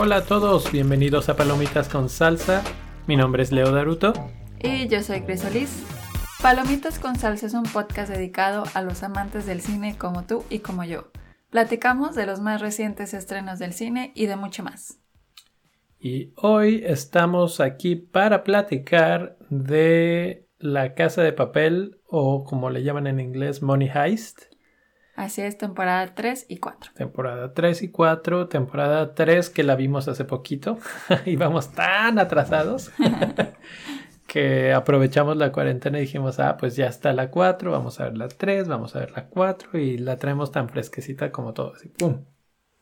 Hola a todos, bienvenidos a Palomitas con Salsa. Mi nombre es Leo Daruto. Y yo soy Crisolis. Palomitas con Salsa es un podcast dedicado a los amantes del cine como tú y como yo. Platicamos de los más recientes estrenos del cine y de mucho más. Y hoy estamos aquí para platicar de La Casa de Papel o como le llaman en inglés Money Heist. Así es, temporada 3 y 4. Temporada 3 y 4, temporada 3 que la vimos hace poquito y vamos tan atrasados que aprovechamos la cuarentena y dijimos, ah, pues ya está la 4, vamos a ver la 3, vamos a ver la 4 y la traemos tan fresquecita como todo, así, ¡pum!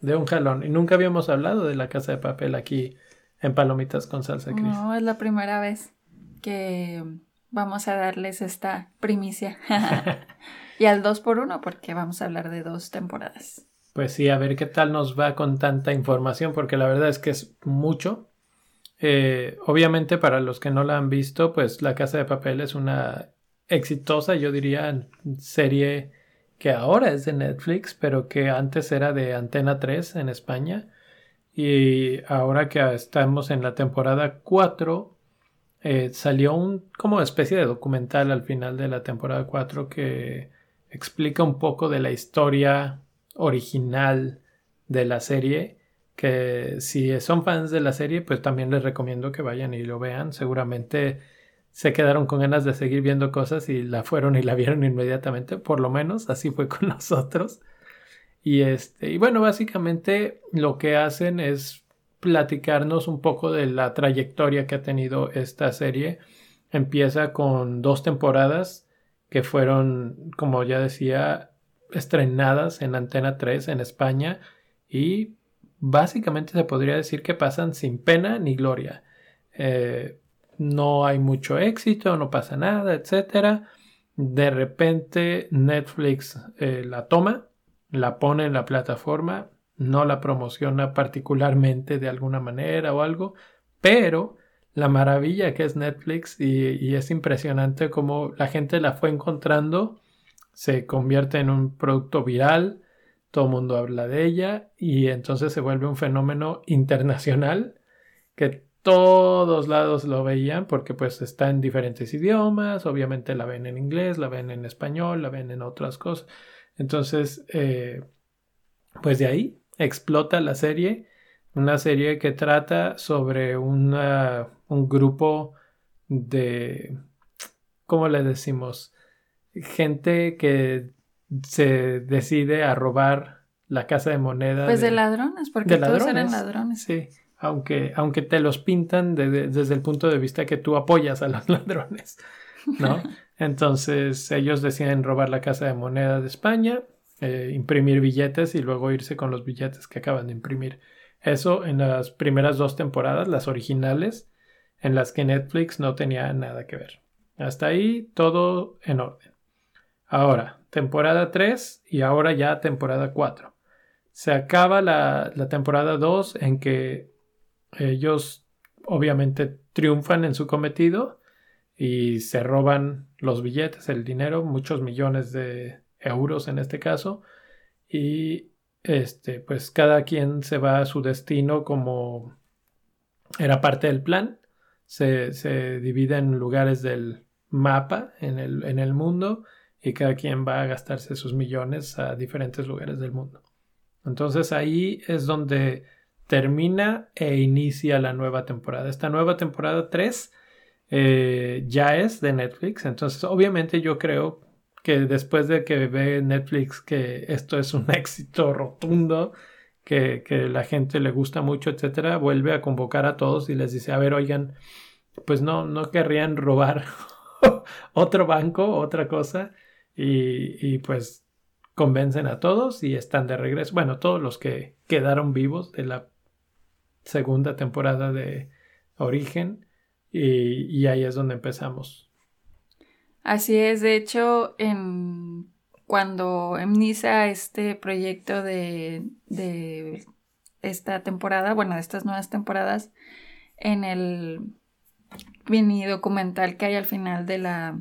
De un jalón. Y nunca habíamos hablado de la casa de papel aquí en Palomitas con salsa Cris. No, es la primera vez que vamos a darles esta primicia. y al 2 por 1 porque vamos a hablar de dos temporadas. Pues sí, a ver qué tal nos va con tanta información porque la verdad es que es mucho. Eh, obviamente para los que no la han visto, pues La Casa de Papel es una exitosa, yo diría, serie que ahora es de Netflix, pero que antes era de Antena 3 en España. Y ahora que estamos en la temporada 4, eh, salió un como especie de documental al final de la temporada 4 que explica un poco de la historia original de la serie que si son fans de la serie pues también les recomiendo que vayan y lo vean. Seguramente se quedaron con ganas de seguir viendo cosas y la fueron y la vieron inmediatamente por lo menos así fue con nosotros. Y este y bueno básicamente lo que hacen es platicarnos un poco de la trayectoria que ha tenido esta serie. Empieza con dos temporadas que fueron, como ya decía, estrenadas en Antena 3 en España y básicamente se podría decir que pasan sin pena ni gloria. Eh, no hay mucho éxito, no pasa nada, etc. De repente Netflix eh, la toma, la pone en la plataforma no la promociona particularmente de alguna manera o algo, pero la maravilla que es Netflix y, es impresionante cómo la gente la fue encontrando, se convierte en un producto viral, todo el mundo habla de ella y entonces se vuelve un fenómeno internacional que todos lados lo veían porque pues está en diferentes idiomas, obviamente la ven en inglés, la ven en español, la ven en otras cosas. Entonces, eh, pues de ahí explota la serie, una serie que trata sobre un grupo de, ¿cómo le decimos? Gente que se decide a robar la casa de moneda. Pues de, ladrones, porque todos eran ladrones. Sí, aunque, aunque te los pintan desde el punto de vista que tú apoyas a los ladrones, ¿no? Entonces ellos deciden robar la casa de moneda de España eh, imprimir billetes y luego irse con los billetes que acaban de imprimir. Eso en las primeras dos temporadas, las originales, en las que Netflix no tenía nada que ver. Hasta ahí todo en orden. Ahora, temporada 3 y ahora ya temporada 4. Se acaba la, la temporada 2 en que ellos obviamente triunfan en su cometido y se roban los billetes, el dinero, muchos millones de, euros en este caso, y este, pues cada quien se va a su destino como era parte del plan, se, se divide en lugares del mapa en el, en el mundo y cada quien va a gastarse sus millones a diferentes lugares del mundo. Entonces ahí es donde termina e inicia la nueva temporada. Esta nueva temporada 3 eh, ya es de Netflix, entonces obviamente yo creo que después de que ve Netflix que esto es un éxito rotundo, que, que la gente le gusta mucho, etcétera, vuelve a convocar a todos y les dice, a ver, oigan, pues no, no querrían robar otro banco, otra cosa, y, y pues convencen a todos y están de regreso. Bueno, todos los que quedaron vivos de la segunda temporada de Origen, y, y ahí es donde empezamos Así es, de hecho, en, cuando inicia este proyecto de, de esta temporada, bueno, de estas nuevas temporadas, en el mini documental que hay al final de la,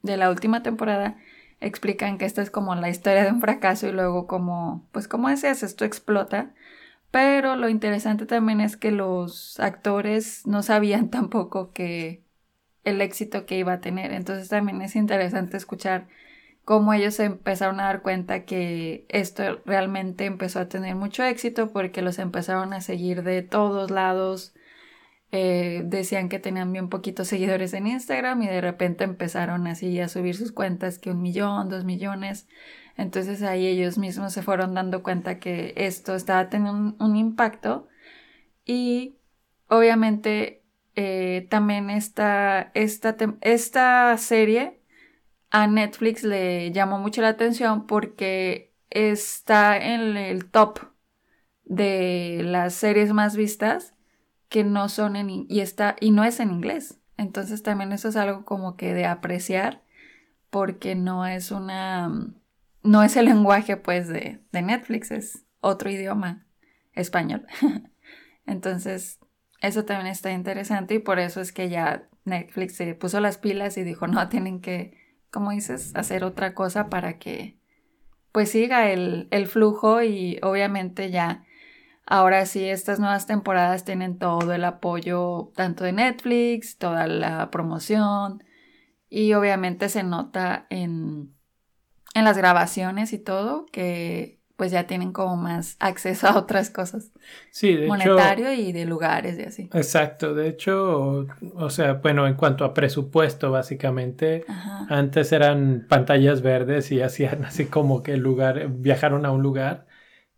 de la última temporada explican que esta es como la historia de un fracaso y luego como, pues como decías, esto explota. Pero lo interesante también es que los actores no sabían tampoco que el éxito que iba a tener. Entonces también es interesante escuchar cómo ellos se empezaron a dar cuenta que esto realmente empezó a tener mucho éxito porque los empezaron a seguir de todos lados. Eh, decían que tenían bien poquitos seguidores en Instagram y de repente empezaron así a subir sus cuentas que un millón, dos millones. Entonces ahí ellos mismos se fueron dando cuenta que esto estaba teniendo un, impacto y obviamente eh, también esta, esta, esta serie a Netflix le llamó mucho la atención porque está en el top de las series más vistas que no son en y está y no es en inglés. Entonces también eso es algo como que de apreciar porque no es una no es el lenguaje pues de, de Netflix, es otro idioma español. Entonces, eso también está interesante y por eso es que ya Netflix se puso las pilas y dijo, no, tienen que como dices, hacer otra cosa para que pues siga el, flujo y obviamente ya ahora sí estas nuevas temporadas tienen todo el apoyo tanto de Netflix, toda la promoción y obviamente se nota en, en las grabaciones y todo que pues ya tienen como más acceso a otras cosas. Sí, de Monetario y de lugares y así. Exacto, de hecho, o, sea, bueno, en cuanto a presupuesto, básicamente, antes eran pantallas verdes y hacían así como que el lugar, viajaron a un lugar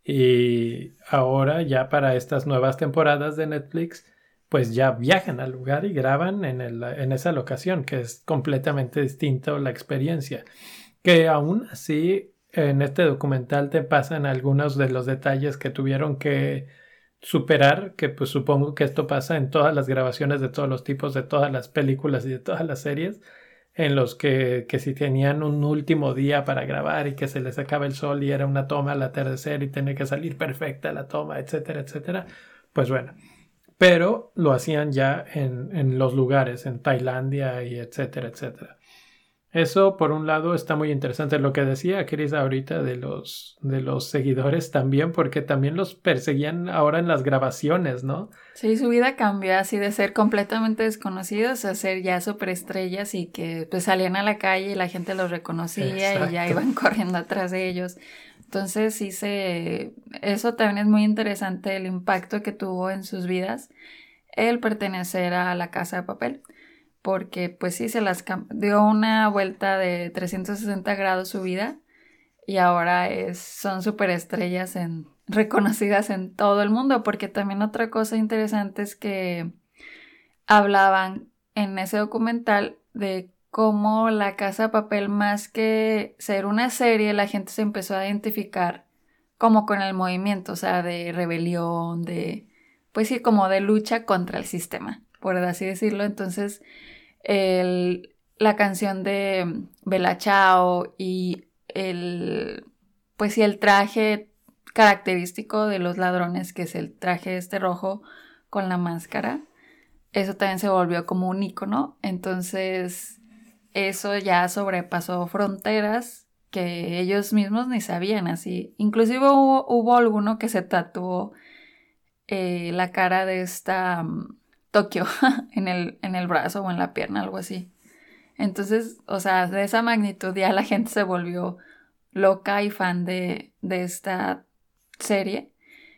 y ahora ya para estas nuevas temporadas de Netflix, pues ya viajan al lugar y graban en, el, en esa locación, que es completamente distinto la experiencia. Que aún así en este documental te pasan algunos de los detalles que tuvieron que superar, que pues supongo que esto pasa en todas las grabaciones de todos los tipos, de todas las películas y de todas las series, en los que, que si tenían un último día para grabar y que se les acaba el sol y era una toma al atardecer y tenía que salir perfecta la toma, etcétera, etcétera, pues bueno. Pero lo hacían ya en, en los lugares, en Tailandia y etcétera, etcétera. Eso, por un lado, está muy interesante lo que decía Chris ahorita de los, de los seguidores también, porque también los perseguían ahora en las grabaciones, ¿no? Sí, su vida cambió así de ser completamente desconocidos a ser ya superestrellas y que pues salían a la calle y la gente los reconocía y ya iban corriendo atrás de ellos. Entonces sí se... Eso también es muy interesante el impacto que tuvo en sus vidas el pertenecer a la casa de papel porque pues sí, se las dio una vuelta de 360 grados su vida y ahora es, son superestrellas en, reconocidas en todo el mundo, porque también otra cosa interesante es que hablaban en ese documental de cómo la casa de papel más que ser una serie, la gente se empezó a identificar como con el movimiento, o sea, de rebelión, de, pues sí, como de lucha contra el sistema, por así decirlo. Entonces, el, la canción de Bella Chao y el, pues sí, el traje característico de los ladrones, que es el traje este rojo con la máscara, eso también se volvió como un icono, entonces eso ya sobrepasó fronteras que ellos mismos ni sabían así. Inclusive hubo, alguno que se tatuó eh, la cara de esta mm, Tokio en el, en el brazo o en la pierna, algo así. Entonces, o sea, de esa magnitud ya la gente se volvió loca y fan de, de esta serie.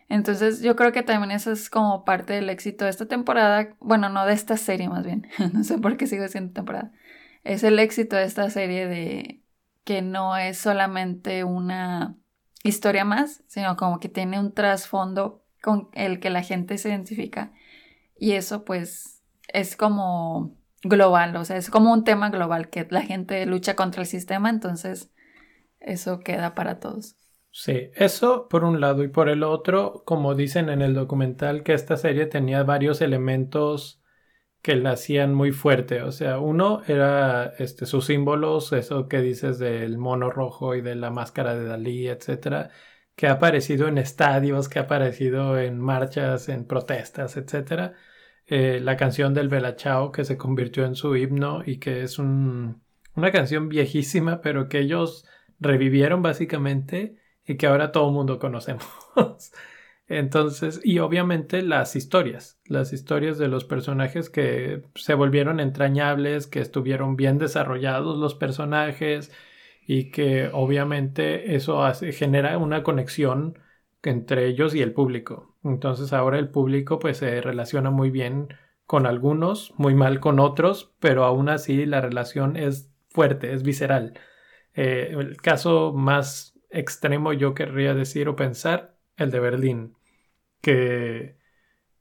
Entonces, yo creo que también eso es como parte del éxito de esta temporada. Bueno, no de esta serie más bien. no sé por qué sigo siendo temporada. Es el éxito de esta serie de que no es solamente una historia más, sino como que tiene un trasfondo con el que la gente se identifica y eso pues es como global, o sea, es como un tema global que la gente lucha contra el sistema, entonces eso queda para todos. Sí, eso por un lado y por el otro, como dicen en el documental, que esta serie tenía varios elementos que la hacían muy fuerte. O sea, uno era este, sus símbolos, eso que dices del mono rojo y de la máscara de Dalí, etcétera, que ha aparecido en estadios, que ha aparecido en marchas, en protestas, etcétera. Eh, la canción del Bella Chao que se convirtió en su himno y que es un, una canción viejísima, pero que ellos revivieron básicamente y que ahora todo el mundo conocemos. Entonces, y obviamente las historias, las historias de los personajes que se volvieron entrañables, que estuvieron bien desarrollados los personajes y que obviamente eso hace, genera una conexión entre ellos y el público. Entonces ahora el público pues se relaciona muy bien con algunos, muy mal con otros, pero aún así la relación es fuerte, es visceral. Eh, el caso más extremo yo querría decir o pensar, el de Berlín que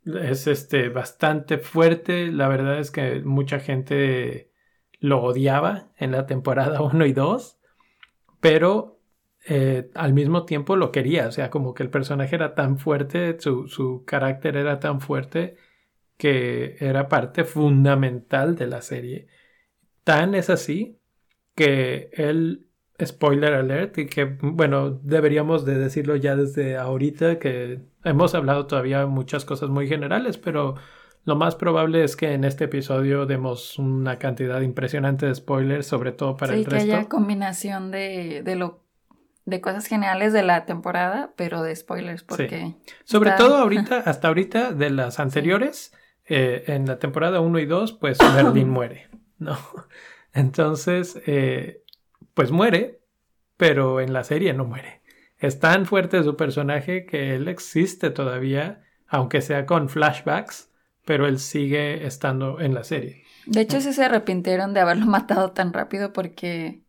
es este bastante fuerte. La verdad es que mucha gente lo odiaba en la temporada 1 y 2, pero eh, al mismo tiempo lo quería. O sea, como que el personaje era tan fuerte, su, su carácter era tan fuerte que era parte fundamental de la serie. Tan es así que él spoiler alert y que bueno deberíamos de decirlo ya desde ahorita que hemos hablado todavía muchas cosas muy generales pero lo más probable es que en este episodio demos una cantidad impresionante de spoilers sobre todo para el resto. que haya combinación de, de lo de cosas generales de la temporada pero de spoilers porque sobre todo ahorita hasta ahorita de las anteriores eh, en la temporada 1 y 2 pues Berlín muere no entonces eh, pues muere, pero en la serie no muere. Es tan fuerte su personaje que él existe todavía, aunque sea con flashbacks, pero él sigue estando en la serie. De hecho, sí se arrepintieron de haberlo matado tan rápido porque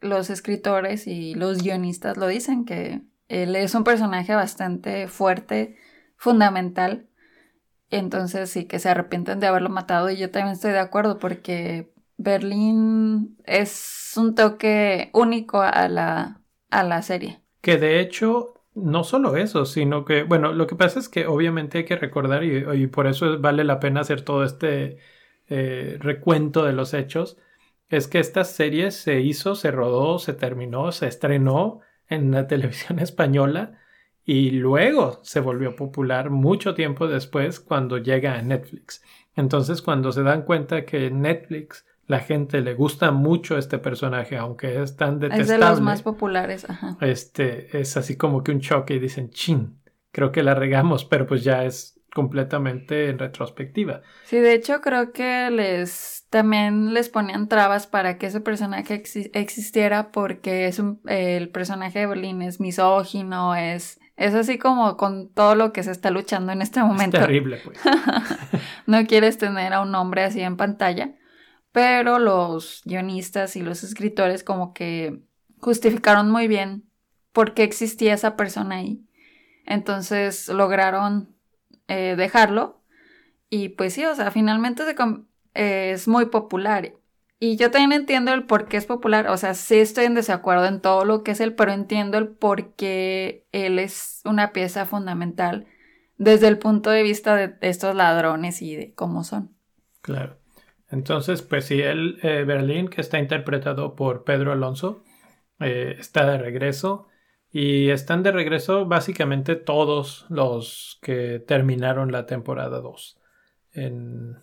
los escritores y los guionistas lo dicen, que él es un personaje bastante fuerte, fundamental. Entonces sí que se arrepienten de haberlo matado y yo también estoy de acuerdo porque Berlín es un toque único a la, a la serie. Que de hecho, no solo eso, sino que, bueno, lo que pasa es que obviamente hay que recordar, y, por eso vale la pena hacer todo este eh, recuento de los hechos, es que esta serie se hizo, se rodó, se terminó, se estrenó en la televisión española y luego se volvió popular mucho tiempo después cuando llega a Netflix. Entonces, cuando se dan cuenta que Netflix la gente le gusta mucho este personaje, aunque es tan detestable. Es de los más populares, ajá. Este, es así como que un choque y dicen, chin, creo que la regamos, pero pues ya es completamente en retrospectiva. Sí, de hecho creo que les también les ponían trabas para que ese personaje existiera porque es un, el personaje de Berlín es misógino, es es así como con todo lo que se está luchando en este momento. Es terrible, pues. no quieres tener a un hombre así en pantalla pero los guionistas y los escritores como que justificaron muy bien por qué existía esa persona ahí. Entonces lograron eh, dejarlo y pues sí, o sea, finalmente es muy popular. Y yo también entiendo el por qué es popular, o sea, sí estoy en desacuerdo en todo lo que es él, pero entiendo el por qué él es una pieza fundamental desde el punto de vista de estos ladrones y de cómo son. Claro. Entonces, pues sí, el eh, Berlín, que está interpretado por Pedro Alonso, eh, está de regreso. Y están de regreso básicamente todos los que terminaron la temporada 2. En,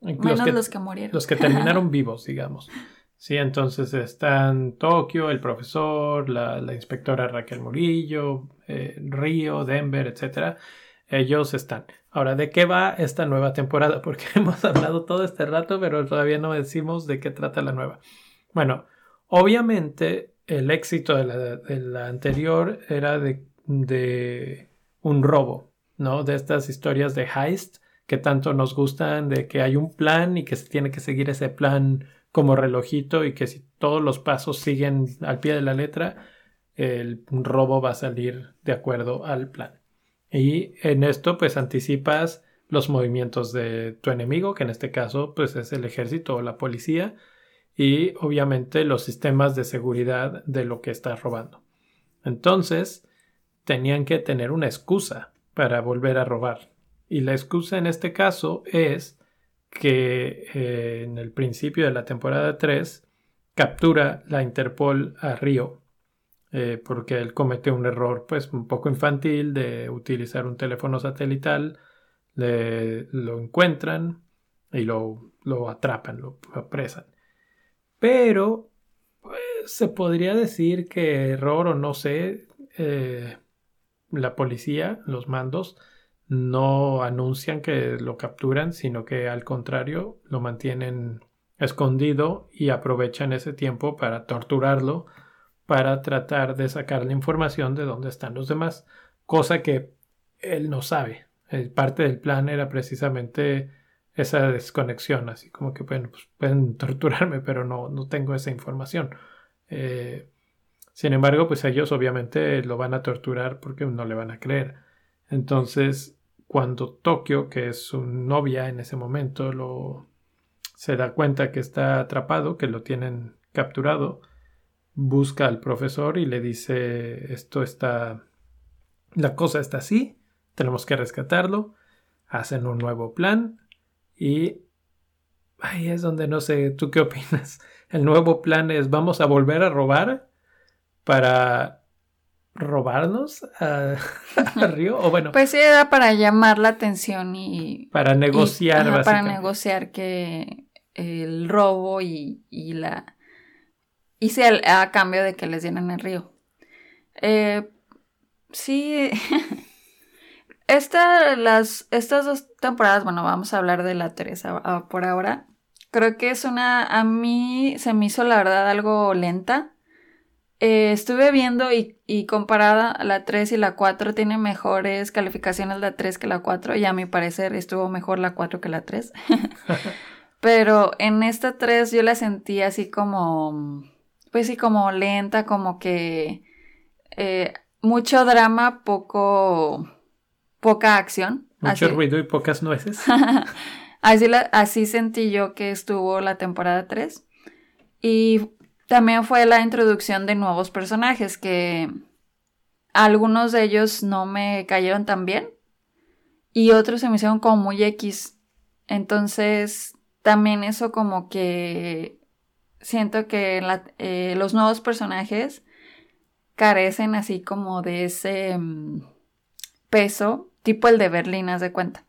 Menos los que, murieron. Los que terminaron vivos, digamos. Sí, entonces están Tokio, el profesor, la, inspectora Raquel Murillo, eh, Río, Denver, etc. Ellos están. Ahora, ¿de qué va esta nueva temporada? Porque hemos hablado todo este rato, pero todavía no decimos de qué trata la nueva. Bueno, obviamente el éxito de la, anterior era de, de, un robo, ¿no? De estas historias de heist que tanto nos gustan, de que hay un plan y que se tiene que seguir ese plan como relojito y que si todos los pasos siguen al pie de la letra, el robo va a salir de acuerdo al plan. Y en esto pues anticipas los movimientos de tu enemigo, que en este caso pues es el ejército o la policía, y obviamente los sistemas de seguridad de lo que estás robando. Entonces, tenían que tener una excusa para volver a robar. Y la excusa en este caso es que eh, en el principio de la temporada 3 captura la Interpol a Río eh, porque él comete un error pues un poco infantil de utilizar un teléfono satelital, lo encuentran y lo, lo atrapan, lo apresan. Pero Pues se podría decir que error o no sé, eh, la policía, los mandos, no anuncian que lo capturan, sino que al contrario lo mantienen escondido y aprovechan ese tiempo para torturarlo, para tratar de sacar la información de dónde están los demás, cosa que él no sabe. Eh, parte del plan era precisamente esa desconexión, así como que pues pueden torturarme, pero no, no tengo esa información. Eh, sin embargo, pues ellos obviamente lo van a torturar porque no le van a creer. Entonces, cuando Tokio, que es su novia en ese momento, lo se da cuenta que está atrapado, que lo tienen capturado, busca al profesor y le dice esto está la cosa está así, tenemos que rescatarlo, hacen un nuevo plan y ahí es donde no sé, ¿tú qué opinas? El nuevo plan es vamos a volver a robar para robarnos a, Río o bueno pues sí era para llamar la atención y para negociar para negociar que el robo y, y la hice a, cambio de que les dieran el río eh, sí Esta, las, estas dos temporadas, bueno, vamos a hablar de la Teresa por ahora. Creo que es una, a mí se me hizo la verdad algo lenta. Eh, estuve viendo y, y, comparada la 3 y la 4 tiene mejores calificaciones la 3 que la 4 y a mi parecer estuvo mejor la 4 que la 3. Pero en esta 3 yo la sentí así como, pues sí, como lenta, como que eh, mucho drama, poco poca acción. Mucho ruido y pocas nueces. así, así sentí yo que estuvo la temporada 3. Y también fue la introducción de nuevos personajes que algunos de ellos no me cayeron tan bien y otros se me hicieron como muy X. Entonces, también eso como que siento que eh, los nuevos personajes carecen así como de ese mm, peso tipo el de Berlín, haz de cuenta.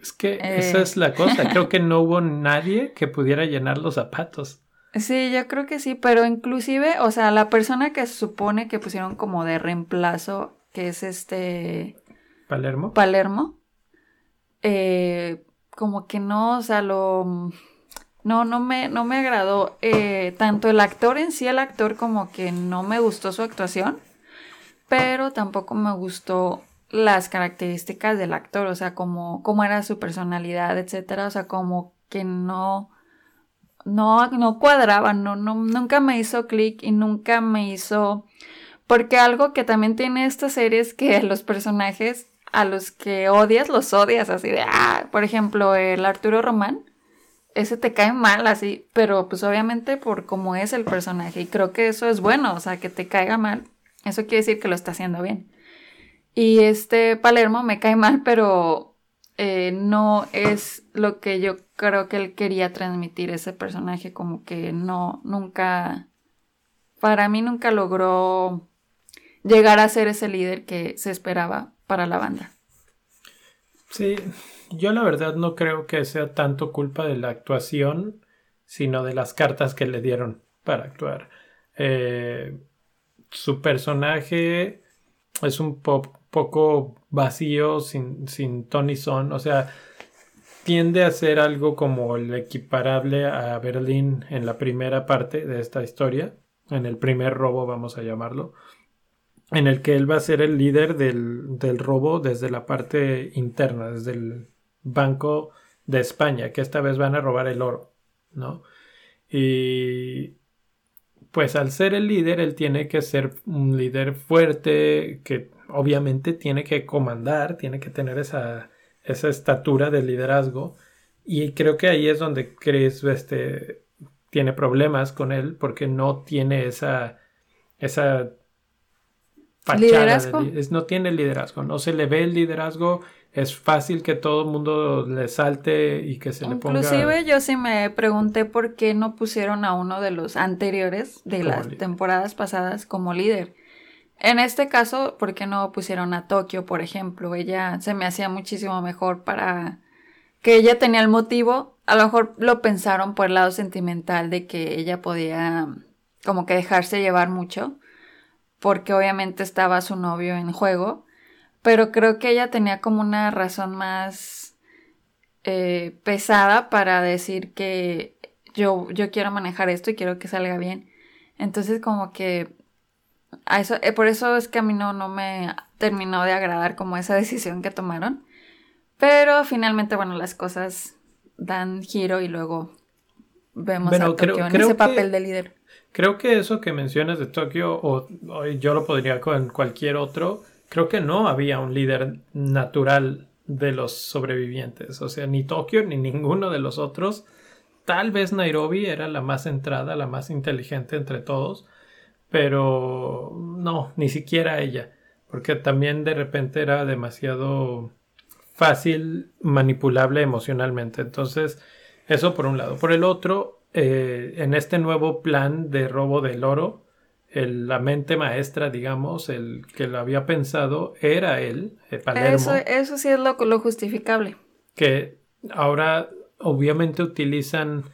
Es que esa eh. es la cosa, creo que no hubo nadie que pudiera llenar los zapatos. Sí, yo creo que sí, pero inclusive, o sea, la persona que se supone que pusieron como de reemplazo, que es este... Palermo. Palermo. Eh, como que no, o sea, lo... No, no me, no me agradó. Eh, tanto el actor en sí, el actor como que no me gustó su actuación, pero tampoco me gustó las características del actor, o sea, como cómo era su personalidad, etcétera, o sea, como que no no no cuadraba, no, no nunca me hizo clic y nunca me hizo porque algo que también tiene esta serie es que los personajes a los que odias los odias así de ah, por ejemplo, el Arturo Román ese te cae mal así, pero pues obviamente por cómo es el personaje y creo que eso es bueno, o sea, que te caiga mal, eso quiere decir que lo está haciendo bien. Y este Palermo me cae mal, pero eh, no es lo que yo creo que él quería transmitir ese personaje, como que no, nunca, para mí nunca logró llegar a ser ese líder que se esperaba para la banda. Sí, yo la verdad no creo que sea tanto culpa de la actuación, sino de las cartas que le dieron para actuar. Eh, su personaje es un poco vacío, sin, sin Tony Son. O sea, tiende a ser algo como el equiparable a Berlín en la primera parte de esta historia, en el primer robo, vamos a llamarlo, en el que él va a ser el líder del, del robo desde la parte interna, desde el Banco de España, que esta vez van a robar el oro, ¿no? Y pues al ser el líder, él tiene que ser un líder fuerte, que obviamente tiene que comandar, tiene que tener esa, esa estatura de liderazgo. Y creo que ahí es donde Chris este, tiene problemas con él porque no tiene esa, esa ¿Liderazgo? no tiene liderazgo, no se le ve el liderazgo. Es fácil que todo el mundo le salte y que se le ponga. Inclusive yo sí me pregunté por qué no pusieron a uno de los anteriores de las temporadas pasadas como líder. En este caso, ¿por qué no pusieron a Tokio, por ejemplo? Ella se me hacía muchísimo mejor para que ella tenía el motivo. A lo mejor lo pensaron por el lado sentimental de que ella podía como que dejarse llevar mucho, porque obviamente estaba su novio en juego, pero creo que ella tenía como una razón más eh, pesada para decir que yo, yo quiero manejar esto y quiero que salga bien. Entonces como que a eso, eh, por eso es que a mí no, no me terminó de agradar como esa decisión que tomaron. Pero finalmente, bueno, las cosas dan giro y luego vemos a Tokio en ese papel de líder. Creo que eso que mencionas de Tokio, o, yo lo podría con cualquier otro, creo que no había un líder natural de los sobrevivientes. O sea, ni Tokio ni ninguno de los otros. Tal vez Nairobi era la más centrada, la más inteligente entre todos, pero no, ni siquiera ella, porque también de repente era demasiado fácil manipulable emocionalmente. Entonces, eso por un lado. Por el otro, eh, en este nuevo plan de robo del oro, la mente maestra, digamos, el que lo había pensado, era él, eh, Palermo. Eso, eso sí es lo, lo justificable. Que ahora obviamente utilizan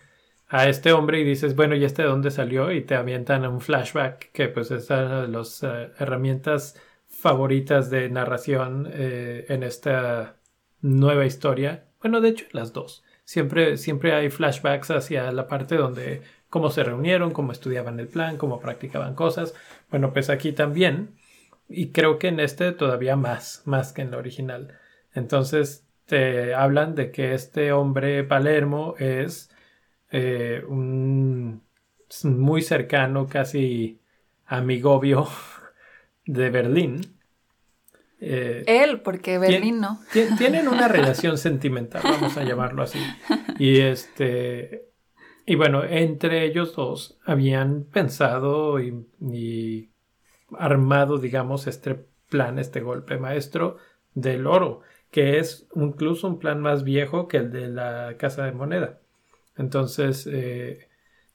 a este hombre y dices, bueno, ¿y este de dónde salió? Y te avientan un flashback, que pues es una de las eh, herramientas favoritas de narración en esta nueva historia. Bueno, de hecho, las dos. Siempre, siempre hay flashbacks hacia la parte donde cómo se reunieron, cómo estudiaban el plan, cómo practicaban cosas. Bueno, pues aquí también. Y creo que en este todavía más, más que en el original. Entonces te hablan de que este hombre Palermo es eh, un muy cercano, casi amigovio de Berlín. Eh, Él, porque Berlín no. Tienen una relación sentimental, vamos a llamarlo así. Y este. Y bueno, entre ellos dos habían pensado y, armado, digamos, este plan, este golpe maestro del oro, que es incluso un plan más viejo que el de la Casa de Moneda. Entonces, eh,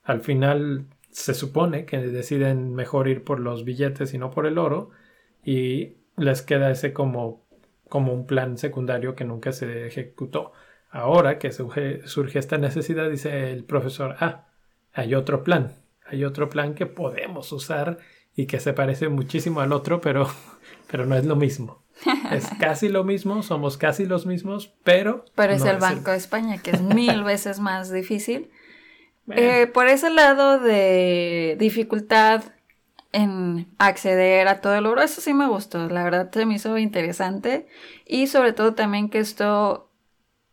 al final se supone que deciden mejor ir por los billetes y no por el oro. Y les queda ese como, como un plan secundario que nunca se ejecutó. Ahora que surge, surge esta necesidad, dice el profesor, ah, hay otro plan, hay otro plan que podemos usar y que se parece muchísimo al otro, pero, pero no es lo mismo. Es casi lo mismo, somos casi los mismos, pero... Pero es el Banco de España, que es mil veces más difícil. Eh, por ese lado de dificultad en acceder a todo el oro. Eso sí me gustó, la verdad se me hizo interesante y sobre todo también que esto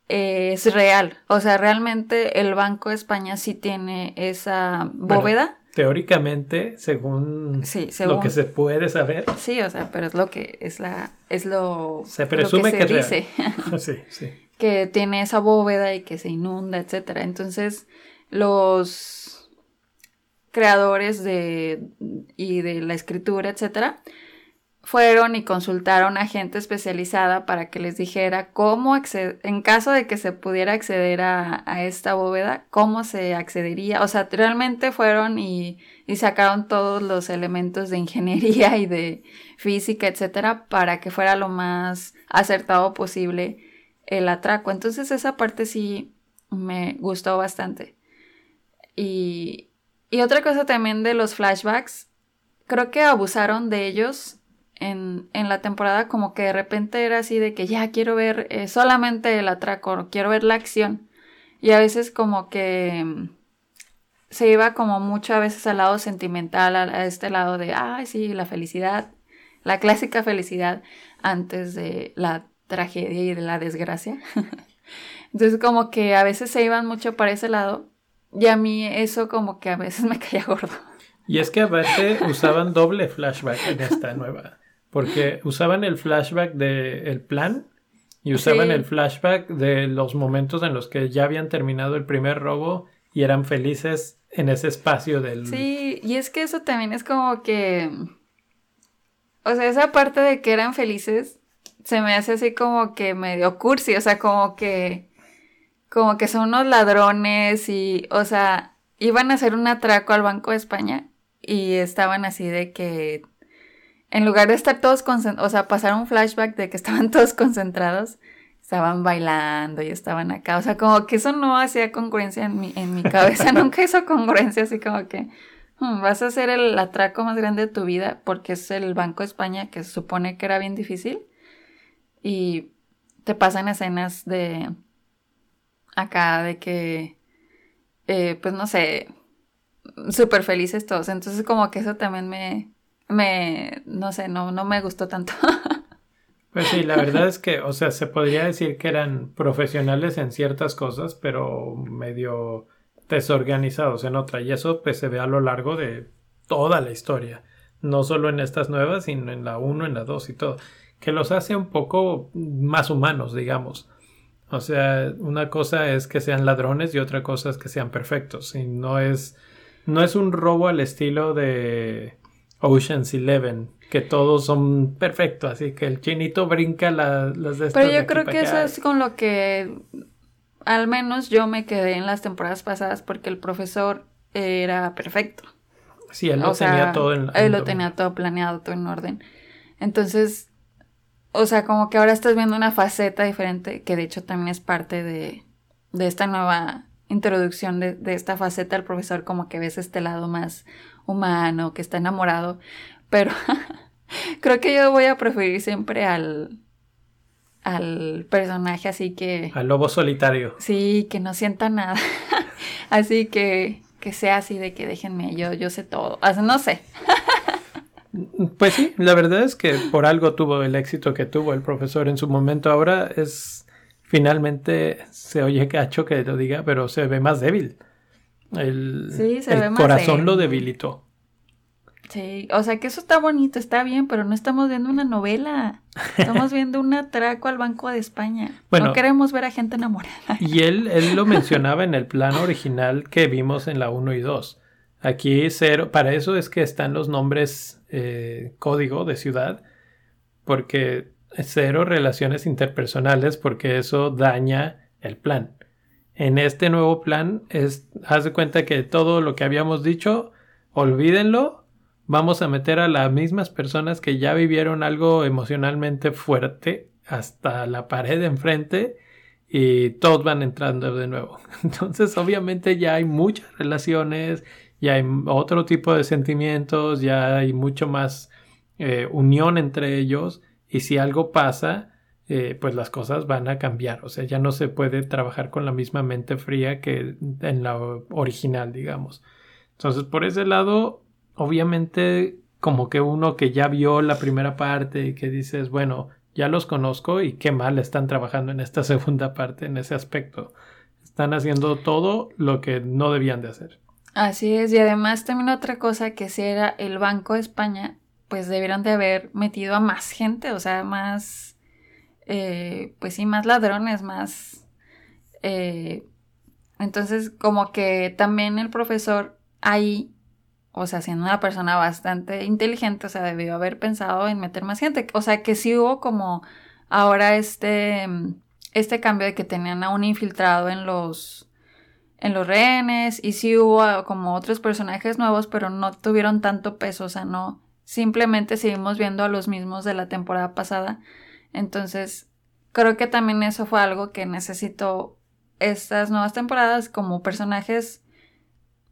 eh, es real. O sea, realmente el Banco de España sí tiene esa bóveda. teóricamente, según, lo que se puede saber. Sí, o sea, pero es lo que es la es lo se presume que, se dice. sí, sí. que tiene esa bóveda y que se inunda, etcétera. Entonces, los creadores de, y de la escritura, etcétera, fueron y consultaron a gente especializada para que les dijera cómo acceder, en caso de que se pudiera acceder a, esta bóveda, cómo se accedería. O sea, realmente fueron y, y, sacaron todos los elementos de ingeniería y de física, etcétera, para que fuera lo más acertado posible el atraco. Entonces, esa parte sí me gustó bastante. Y, y otra cosa también de los flashbacks, creo que abusaron de ellos en, en la temporada, como que de repente era así de que ya quiero ver eh, solamente el atraco, quiero ver la acción. Y a veces como que mm, se iba como mucho a veces al lado sentimental, a, este lado de, ay, sí, la felicidad, la clásica felicidad antes de la tragedia y de la desgracia. Entonces como que a veces se iban mucho para ese lado y a mí eso como que a veces me caía gordo. Y es que a veces usaban doble flashback en esta nueva. Porque usaban el flashback del plan y usaban el flashback de los momentos en los que ya habían terminado el primer robo y eran felices en ese espacio del... Sí, y es que eso también es como que... O sea, esa parte de que eran felices se me hace así como que medio cursi, o sea, como que como que son unos ladrones y, o sea, iban a hacer un atraco al Banco de España y estaban así de que, en lugar de estar todos concentrados, o sea, pasaron un flashback de que estaban todos concentrados, estaban bailando y estaban acá, o sea, como que eso no hacía congruencia en mi, en mi cabeza, nunca hizo congruencia, así como que, hmm, vas a hacer el atraco más grande de tu vida porque es el Banco de España que se supone que era bien difícil y te pasan escenas de acá de que, eh, pues no sé, súper felices todos. Entonces como que eso también me, me, no sé, no, no me gustó tanto. Pues sí, la verdad es que, o sea, se podría decir que eran profesionales en ciertas cosas, pero medio desorganizados en otra. Y eso pues se ve a lo largo de toda la historia. No solo en estas nuevas, sino en la 1, en la 2 y todo. Que los hace un poco más humanos, digamos. O sea, una cosa es que sean ladrones y otra cosa es que sean perfectos. Y no es, no es un robo al estilo de Ocean's Eleven, que todos son perfectos, así que el chinito brinca las de Pero yo creo que eso es con lo que al menos yo me quedé en las temporadas pasadas porque el profesor era perfecto. Sí, él lo tenía todo en Él lo tenía todo planeado, todo en orden. Entonces, o sea, como que ahora estás viendo una faceta diferente, que de hecho también es parte de, de esta nueva introducción de, de esta faceta del profesor, como que ves este lado más humano, que está enamorado. Pero creo que yo voy a preferir siempre al, al personaje así que... Al lobo solitario. Sí, que no sienta nada. así que que sea así de que déjenme, yo, yo sé todo. no sé. pues sí, la verdad es que por algo tuvo el éxito que tuvo el profesor en su momento. Ahora es finalmente se oye cacho que lo diga, pero se ve más débil. El, sí, se el corazón lo debilitó. Sí, o sea que eso está bonito, está bien, pero no estamos viendo una novela. Estamos viendo un atraco al Banco de España. Bueno, no queremos ver a gente enamorada. Y él, él lo mencionaba en el plano original que vimos en la 1 y 2. Aquí cero, para eso es que están los nombres eh, código de ciudad, porque cero relaciones interpersonales, porque eso daña el plan. En este nuevo plan, es, haz de cuenta que todo lo que habíamos dicho, olvídenlo vamos a meter a las mismas personas que ya vivieron algo emocionalmente fuerte hasta la pared de enfrente y todos van entrando de nuevo. Entonces, obviamente ya hay muchas relaciones, ya hay otro tipo de sentimientos, ya hay mucho más eh, unión entre ellos y si algo pasa, eh, pues las cosas van a cambiar. O sea, ya no se puede trabajar con la misma mente fría que en la original, digamos. Entonces, por ese lado, obviamente como que uno que ya vio la primera parte y que dices, bueno, ya los conozco y qué mal están trabajando en esta segunda parte en ese aspecto. Están haciendo todo lo que no debían de hacer. Así es, y además también otra cosa que si era el Banco de España, pues debieron de haber metido a más gente, o sea, más, eh, pues sí, más ladrones, más... Eh, entonces, como que también el profesor ahí o sea, siendo una persona bastante inteligente, o sea, debió haber pensado en meter más gente. O sea, que sí hubo como ahora este, este cambio de que tenían a un infiltrado en los, en los rehenes y sí hubo como otros personajes nuevos, pero no tuvieron tanto peso, o sea, no, simplemente seguimos viendo a los mismos de la temporada pasada. Entonces, creo que también eso fue algo que necesito estas nuevas temporadas como personajes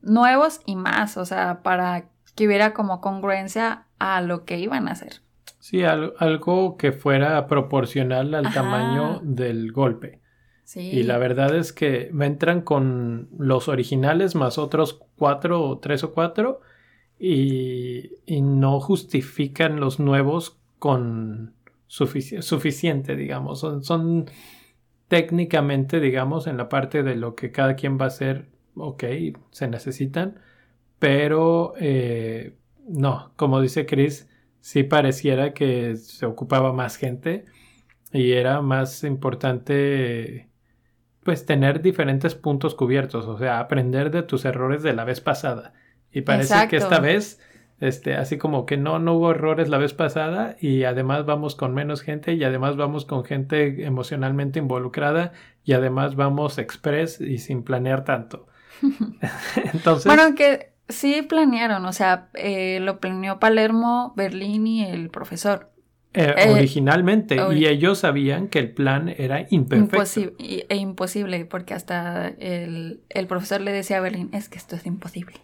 nuevos y más, o sea, para que hubiera como congruencia a lo que iban a hacer. Sí, algo que fuera proporcional al tamaño del golpe. Sí. Y la verdad es que me entran con los originales más otros cuatro o tres o cuatro y, y no justifican los nuevos con suficiente, digamos. Son, son técnicamente, digamos, en la parte de lo que cada quien va a hacer ok, se necesitan, pero eh, no, como dice Chris, sí pareciera que se ocupaba más gente y era más importante pues tener diferentes puntos cubiertos, o sea, aprender de tus errores de la vez pasada. Y parece que esta vez, este, así como que no, no hubo errores la vez pasada y además vamos con menos gente y además vamos con gente emocionalmente involucrada y además vamos express y sin planear tanto. Entonces. Bueno, que sí planearon, o sea, eh, lo planeó Palermo, Berlín y el profesor. Eh, eh, originalmente, y ellos sabían que el plan era imperfecto. e imposible, porque hasta el, el, profesor le decía a Berlín, es que esto es imposible.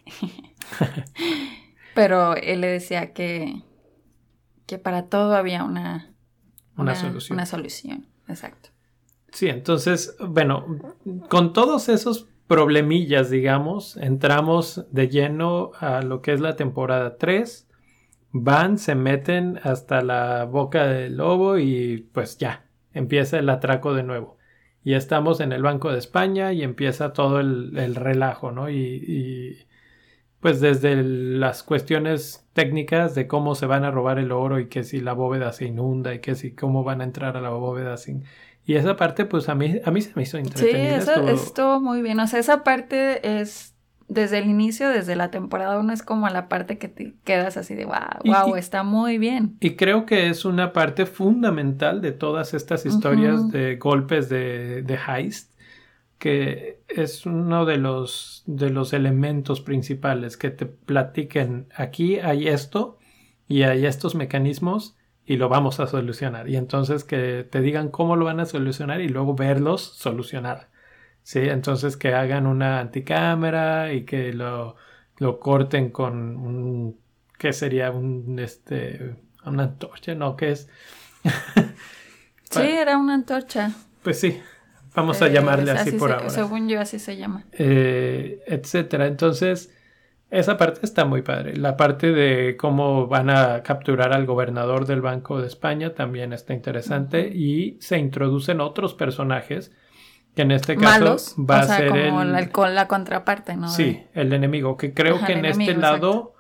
Pero él le decía que, que para todo había una, una, solución. Una solución, exacto. Sí, entonces, bueno, con todos esos problemillas, digamos, entramos de lleno a lo que es la temporada 3. Van, se meten hasta la boca del lobo y pues ya, empieza el atraco de nuevo. Y estamos en el Banco de España y empieza todo el, relajo, ¿no? Y, pues desde las cuestiones técnicas de cómo se van a robar el oro y que si la bóveda se inunda y que si cómo van a entrar a la bóveda sin y esa parte, pues a mí, a mí se me hizo entretenida. Sí, eso estuvo muy bien. O sea, esa parte es desde el inicio, desde la temporada 1, es como la parte que te quedas así de wow, wow, está muy bien. Y creo que es una parte fundamental de todas estas historias de golpes de, de heist, que es uno de los, de los elementos principales que te platiquen aquí hay esto y hay estos mecanismos y lo vamos a solucionar. Y entonces que te digan cómo lo van a solucionar y luego verlos solucionar. ¿Sí? Entonces que hagan una anticámara y que lo, lo corten con un... ¿Qué sería? Un, este, una antorcha, ¿no? ¿Qué es? sí, era una antorcha. Pues sí, vamos a llamarle así, por ahora. Según yo, así se llama. Eh, etcétera. Entonces, esa parte está muy padre. La parte de cómo van a capturar al gobernador del Banco de España también está interesante y se introducen otros personajes que en este caso va a ser como el, con la contraparte, ¿no? Sí, el enemigo, que creo que en este lado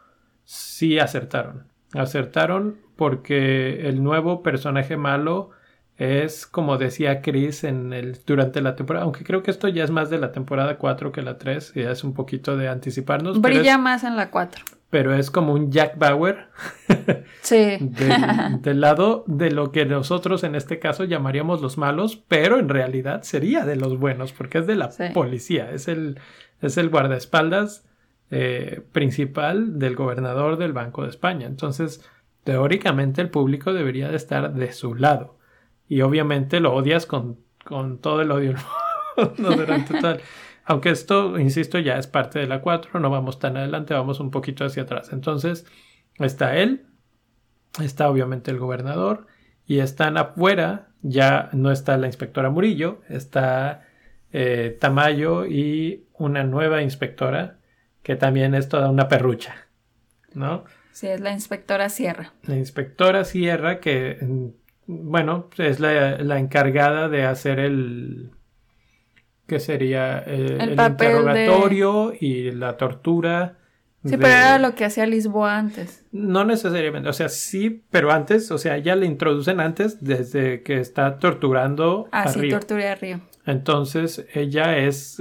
sí acertaron. Acertaron porque el nuevo personaje malo es como decía Chris en el, durante la temporada, aunque creo que esto ya es más de la temporada 4 que la 3, ya es un poquito de anticiparnos. Brilla más en la 4. Pero es como un Jack Bauer. sí. del, lado de lo que nosotros en este caso llamaríamos los malos, pero en realidad sería de los buenos, porque es de la policía, es el, es el guardaespaldas eh, principal del gobernador del Banco de España. Entonces, teóricamente el público debería de estar de su lado y obviamente lo odias con, con todo el odio no durante tal. Aunque esto, insisto, ya es parte de la 4, no vamos tan adelante, vamos un poquito hacia atrás. Entonces, está él, está obviamente el gobernador, y están afuera, ya no está la inspectora Murillo, está eh, Tamayo y una nueva inspectora, que también es toda una perrucha, ¿no? Sí, es la inspectora Sierra. La inspectora Sierra, que bueno, es la, encargada de hacer el que sería eh, el, interrogatorio y la tortura. Sí, pero era lo que hacía Lisboa antes. No necesariamente, o sea, sí, pero antes, o sea, ya le introducen antes desde que está torturando ah, sí, tortura a Río. Entonces, ella es,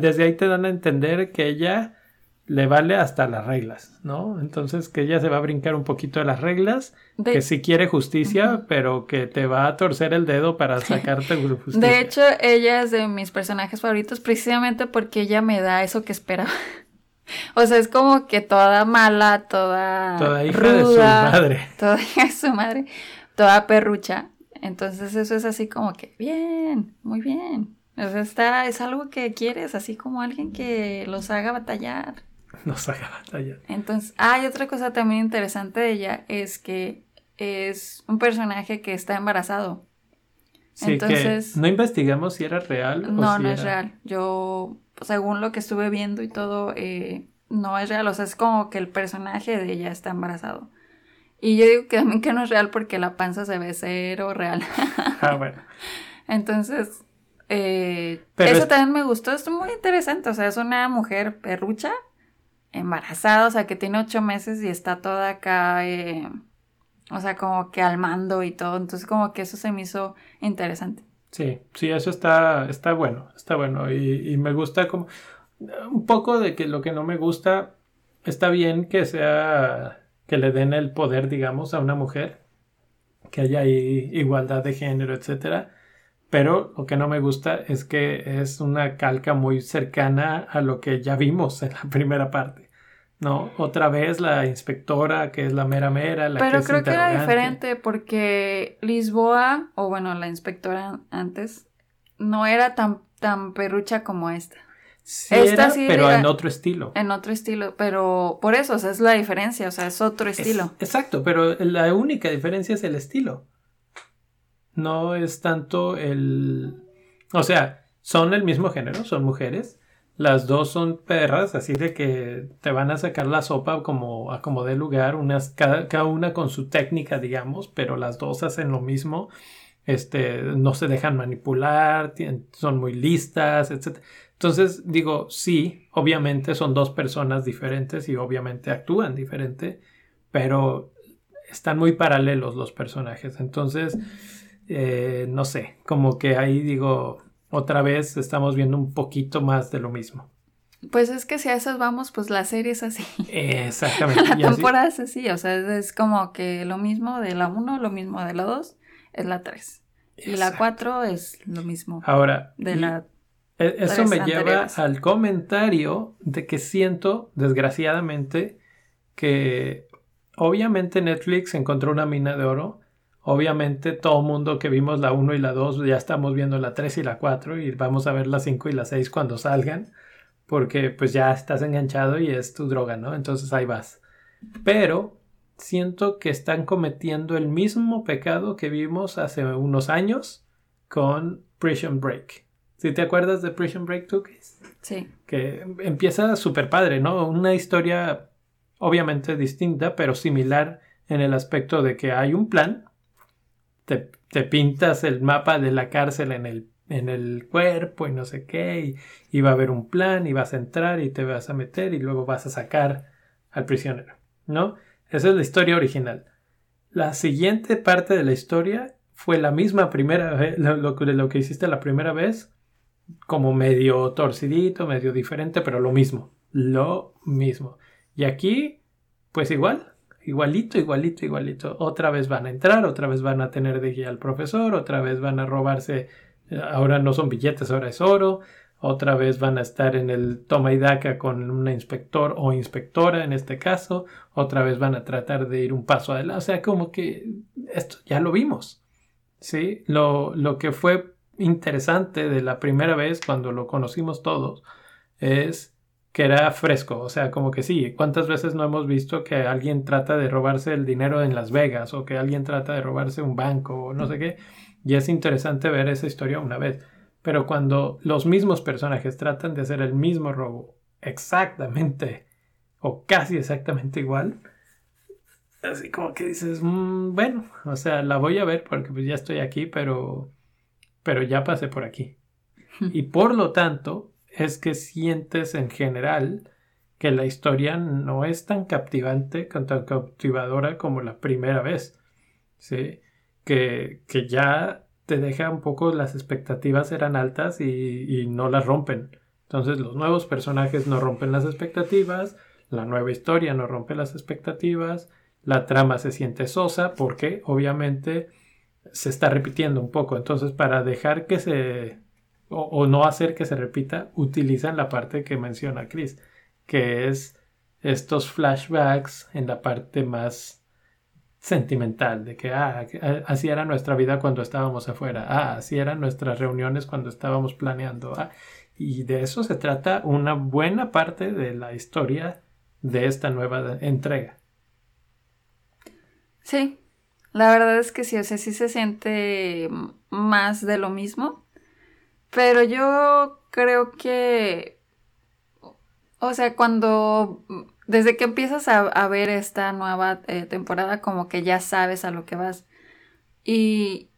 desde ahí te dan a entender que ella le vale hasta las reglas, ¿no? Entonces que ella se va a brincar un poquito de las reglas, que si quiere justicia, pero que te va a torcer el dedo para sacarte justicia. De hecho, ella es de mis personajes favoritos precisamente porque ella me da eso que esperaba. O sea, es como que toda mala, toda. Toda hija de su madre. Toda hija de su madre, toda perrucha. Entonces, eso es así como que, bien, muy bien. O sea, está, es algo que quieres, así como alguien que los haga batallar. nos haga batalla. Entonces, hay otra cosa también interesante de ella es que es un personaje que está embarazado. Sí, Entonces, que no investigamos si era real. No, no es real. Yo, según lo que estuve viendo y todo, eh, no es real. O sea, es como que el personaje de ella está embarazado. Y yo digo que también que no es real porque la panza se ve cero real. ah, bueno. Entonces, eh, eso también me gustó. Es muy interesante. O sea, es una mujer perrucha embarazada, o sea, que tiene ocho meses y está toda acá, eh, o sea, como que al mando y todo. Entonces, como que eso se me hizo interesante. Sí, sí, eso está, está bueno, está bueno. Y, me gusta como un poco de que lo que no me gusta, está bien que sea, que le den el poder, digamos, a una mujer, que haya igualdad de género, etcétera. Pero lo que no me gusta es que es una calca muy cercana a lo que ya vimos en la primera parte. No, otra vez la inspectora que es la mera mera, la Pero creo que era diferente porque Lisboa, o bueno, la inspectora antes, no era tan, tan perrucha como esta. Esta sí pero en otro estilo. En otro estilo, pero por eso, o sea, es la diferencia, o sea, es otro estilo. exacto, pero la única diferencia es el estilo. No es tanto el... O sea, son el mismo género, son mujeres. Las dos son perras, así de que te van a sacar la sopa como a de lugar, unas, cada, cada una con su técnica, digamos, pero las dos hacen lo mismo este, no se dejan manipular, son muy listas, etc. Entonces digo, sí, obviamente son dos personas diferentes y obviamente actúan diferente, pero están muy paralelos los personajes. Entonces, eh, no sé, como que ahí digo, otra vez estamos viendo un poquito más de lo mismo. Pues es que si a esas vamos, pues la serie es así. Exactamente. la temporada es así, o sea, es como que lo mismo de la 1, lo mismo de la 2, es la 3. Y la 4 es lo mismo. Ahora, de la e, eso me lleva al comentario de que siento, desgraciadamente, que obviamente Netflix encontró una mina de oro. Obviamente todo mundo que vimos la 1 y la 2 ya estamos viendo la 3 y la 4 y vamos a ver la 5 y la 6 cuando salgan. Porque pues ya estás enganchado y es tu droga, ¿no? Entonces ahí vas. Pero siento que están cometiendo el mismo pecado que vimos hace unos años con Prison Break. Si te acuerdas de Prison Break 2, Sí. Que empieza súper padre, ¿no? Una historia obviamente distinta, pero similar en el aspecto de que hay un plan, te, pintas el mapa de la cárcel en el, en el cuerpo y no sé qué, y, y va a haber un plan y vas a entrar y te vas a meter y luego vas a sacar al prisionero, ¿no? Esa es la historia original. La siguiente parte de la historia fue la misma primera vez, lo, lo, que hiciste la primera vez, como medio torcidito, medio diferente, pero lo mismo, lo mismo. Y aquí, pues igual, igualito, igualito, igualito. Otra vez van a entrar, otra vez van a tener de guía al profesor, otra vez van a robarse, ahora no son billetes, ahora es oro, otra vez van a estar en el toma y daca con un inspector o inspectora en este caso, otra vez van a tratar de ir un paso adelante, o sea, como que esto ya lo vimos, ¿sí? Lo, lo que fue interesante de la primera vez cuando lo conocimos todos es que era fresco, o sea, como que sí, ¿cuántas veces no hemos visto que alguien trata de robarse el dinero en Las Vegas o que alguien trata de robarse un banco o no sé qué? Y es interesante ver esa historia una vez. Pero cuando los mismos personajes tratan de hacer el mismo robo exactamente o casi exactamente igual, así como que dices, mm, bueno, o sea, la voy a ver porque pues ya estoy aquí, pero, pero ya pasé por aquí. y por lo tanto, es que sientes en general que la historia no es tan captivante, tan cautivadora como la primera vez. ¿sí? Que, que ya te deja un poco las expectativas eran altas y, no las rompen. Entonces los nuevos personajes no rompen las expectativas, la nueva historia no rompe las expectativas, la trama se siente sosa porque obviamente se está repitiendo un poco. Entonces para dejar que se o, no hacer que se repita, utilizan la parte que menciona Chris, que es estos flashbacks en la parte más sentimental, de que ah, así era nuestra vida cuando estábamos afuera, ah, así eran nuestras reuniones cuando estábamos planeando, ah, y de eso se trata una buena parte de la historia de esta nueva entrega. Sí, la verdad es que sí, o sea, sí se siente más de lo mismo, pero yo creo que, o sea, cuando desde que empiezas a, ver esta nueva eh, temporada, como que ya sabes a lo que vas. Y,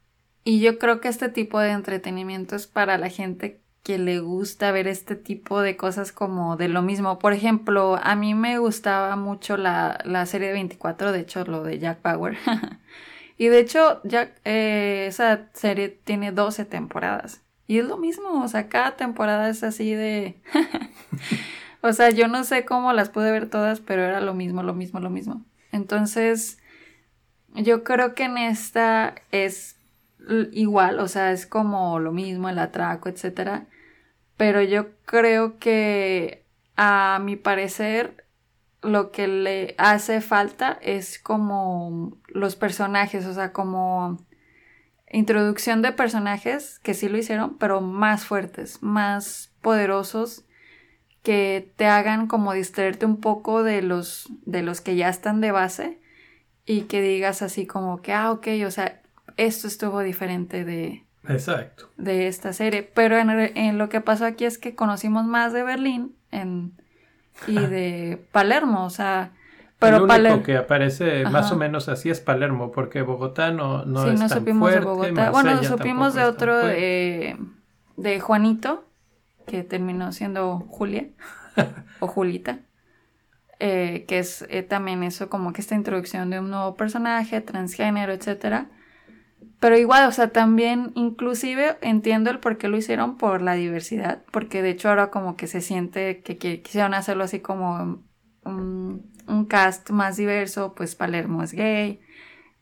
y yo creo que este tipo de entretenimiento es para la gente que le gusta ver este tipo de cosas como de lo mismo. Por ejemplo, a mí me gustaba mucho la, la serie de 24, de hecho lo de Jack Power. y de hecho, Jack, eh, esa serie tiene 12 temporadas. Y es lo mismo, o sea, cada temporada es así de... O sea, yo no sé cómo las pude ver todas, pero era lo mismo, lo mismo, lo mismo. Entonces, yo creo que en esta es igual, o sea, es como lo mismo, el atraco, etcétera. Pero yo creo que a mi parecer lo que le hace falta es como los personajes, o sea, como introducción de personajes que sí lo hicieron, pero más fuertes, más poderosos que te hagan como distraerte un poco de los, de los que ya están de base y que digas así como que, ah, ok, o sea, esto estuvo diferente de, Exacto. de esta serie. Pero en, lo que pasó aquí es que conocimos más de Berlín en, y de Palermo, o sea... Pero el único que aparece más o menos así es Palermo, porque Bogotá no, no sí, no supimos de Bogotá. Bueno, supimos de otro, eh, de Juanito, que terminó siendo Julia, o Julita. Eh, que es eh, también eso como que esta introducción de un nuevo personaje, transgénero, etcétera. Pero igual, o sea, también inclusive entiendo el por qué lo hicieron por la diversidad, porque de hecho ahora como que se siente que, quisieron hacerlo así como un, un, cast más diverso, pues Palermo es gay,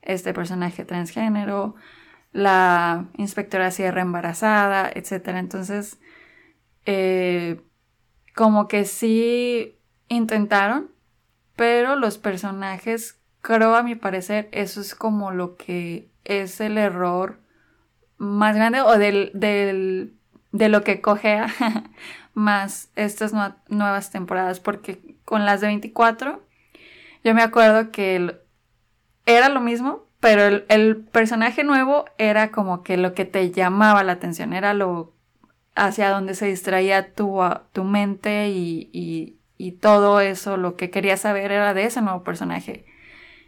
este personaje transgénero, la inspectora Sierra embarazada, etcétera. Entonces, eh, como que sí intentaron, pero los personajes, creo a mi parecer, eso es como lo que es el error más grande o del, del de lo que cogea más estas nuevas temporadas, porque con las de 24, yo me acuerdo que era lo mismo, pero el, personaje nuevo era como que lo que te llamaba la atención, era lo hacia donde se distraía tu, tu mente y, y todo eso, lo que quería saber era de ese nuevo personaje.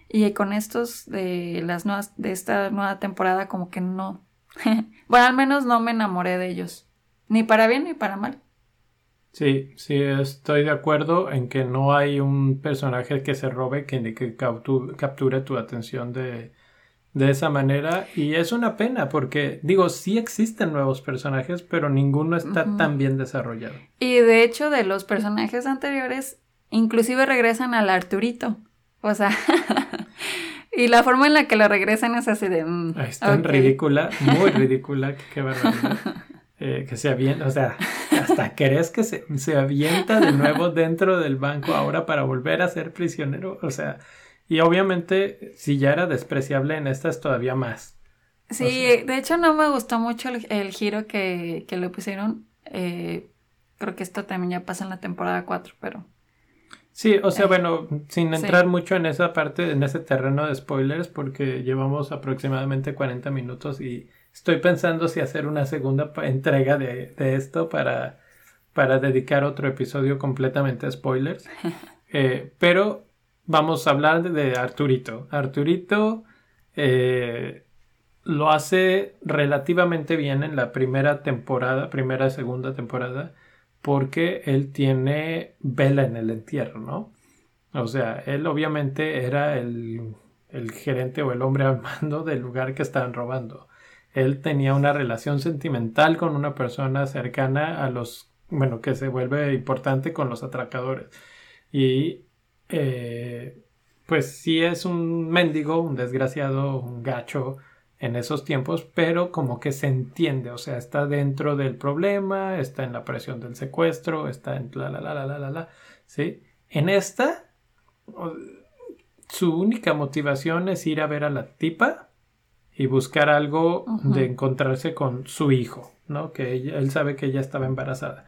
Y con estos de las nuevas, de esta nueva temporada, como que no. bueno, al menos no me enamoré de ellos. Ni para bien ni para mal. Sí, sí, estoy de acuerdo en que no hay un personaje que se robe que, que capture tu atención de, de esa manera y es una pena porque digo, sí existen nuevos personajes, pero ninguno está tan bien desarrollado. Y de hecho de los personajes anteriores, inclusive regresan al Arturito. O sea, y la forma en la que lo regresan es así de... Mm, es tan ridícula, muy ridícula, qué barbaridad. Eh, que se avienta, o sea, hasta crees que se, se avienta de nuevo dentro del banco ahora para volver a ser prisionero, o sea, y obviamente, si ya era despreciable en esta es todavía más. Sí, de hecho no me gustó mucho el, giro que, le pusieron. Eh, creo que esto también ya pasa en la temporada 4, pero... Sí, o sea, eh, bueno, sin entrar mucho en esa parte, en ese terreno de spoilers, porque llevamos aproximadamente 40 minutos y estoy pensando si hacer una segunda entrega de, esto para, para dedicar otro episodio completamente a spoilers. Eh, pero vamos a hablar de Arturito. Arturito eh, lo hace relativamente bien en la primera temporada, primera, segunda temporada, porque él tiene vela en el entierro, ¿no? O sea, él obviamente era el, el gerente o el hombre al mando del lugar que estaban robando. Él tenía una relación sentimental con una persona cercana a los, bueno, que se vuelve importante con los atracadores. Y eh, pues sí es un mendigo, un desgraciado, un gacho en esos tiempos, pero como que se entiende, o sea, está dentro del problema, está en la presión del secuestro, está en la la la la la la la, ¿sí? En esta, su única motivación es ir a ver a la tipa y buscar algo de encontrarse con su hijo, ¿no? Que él sabe que ella estaba embarazada.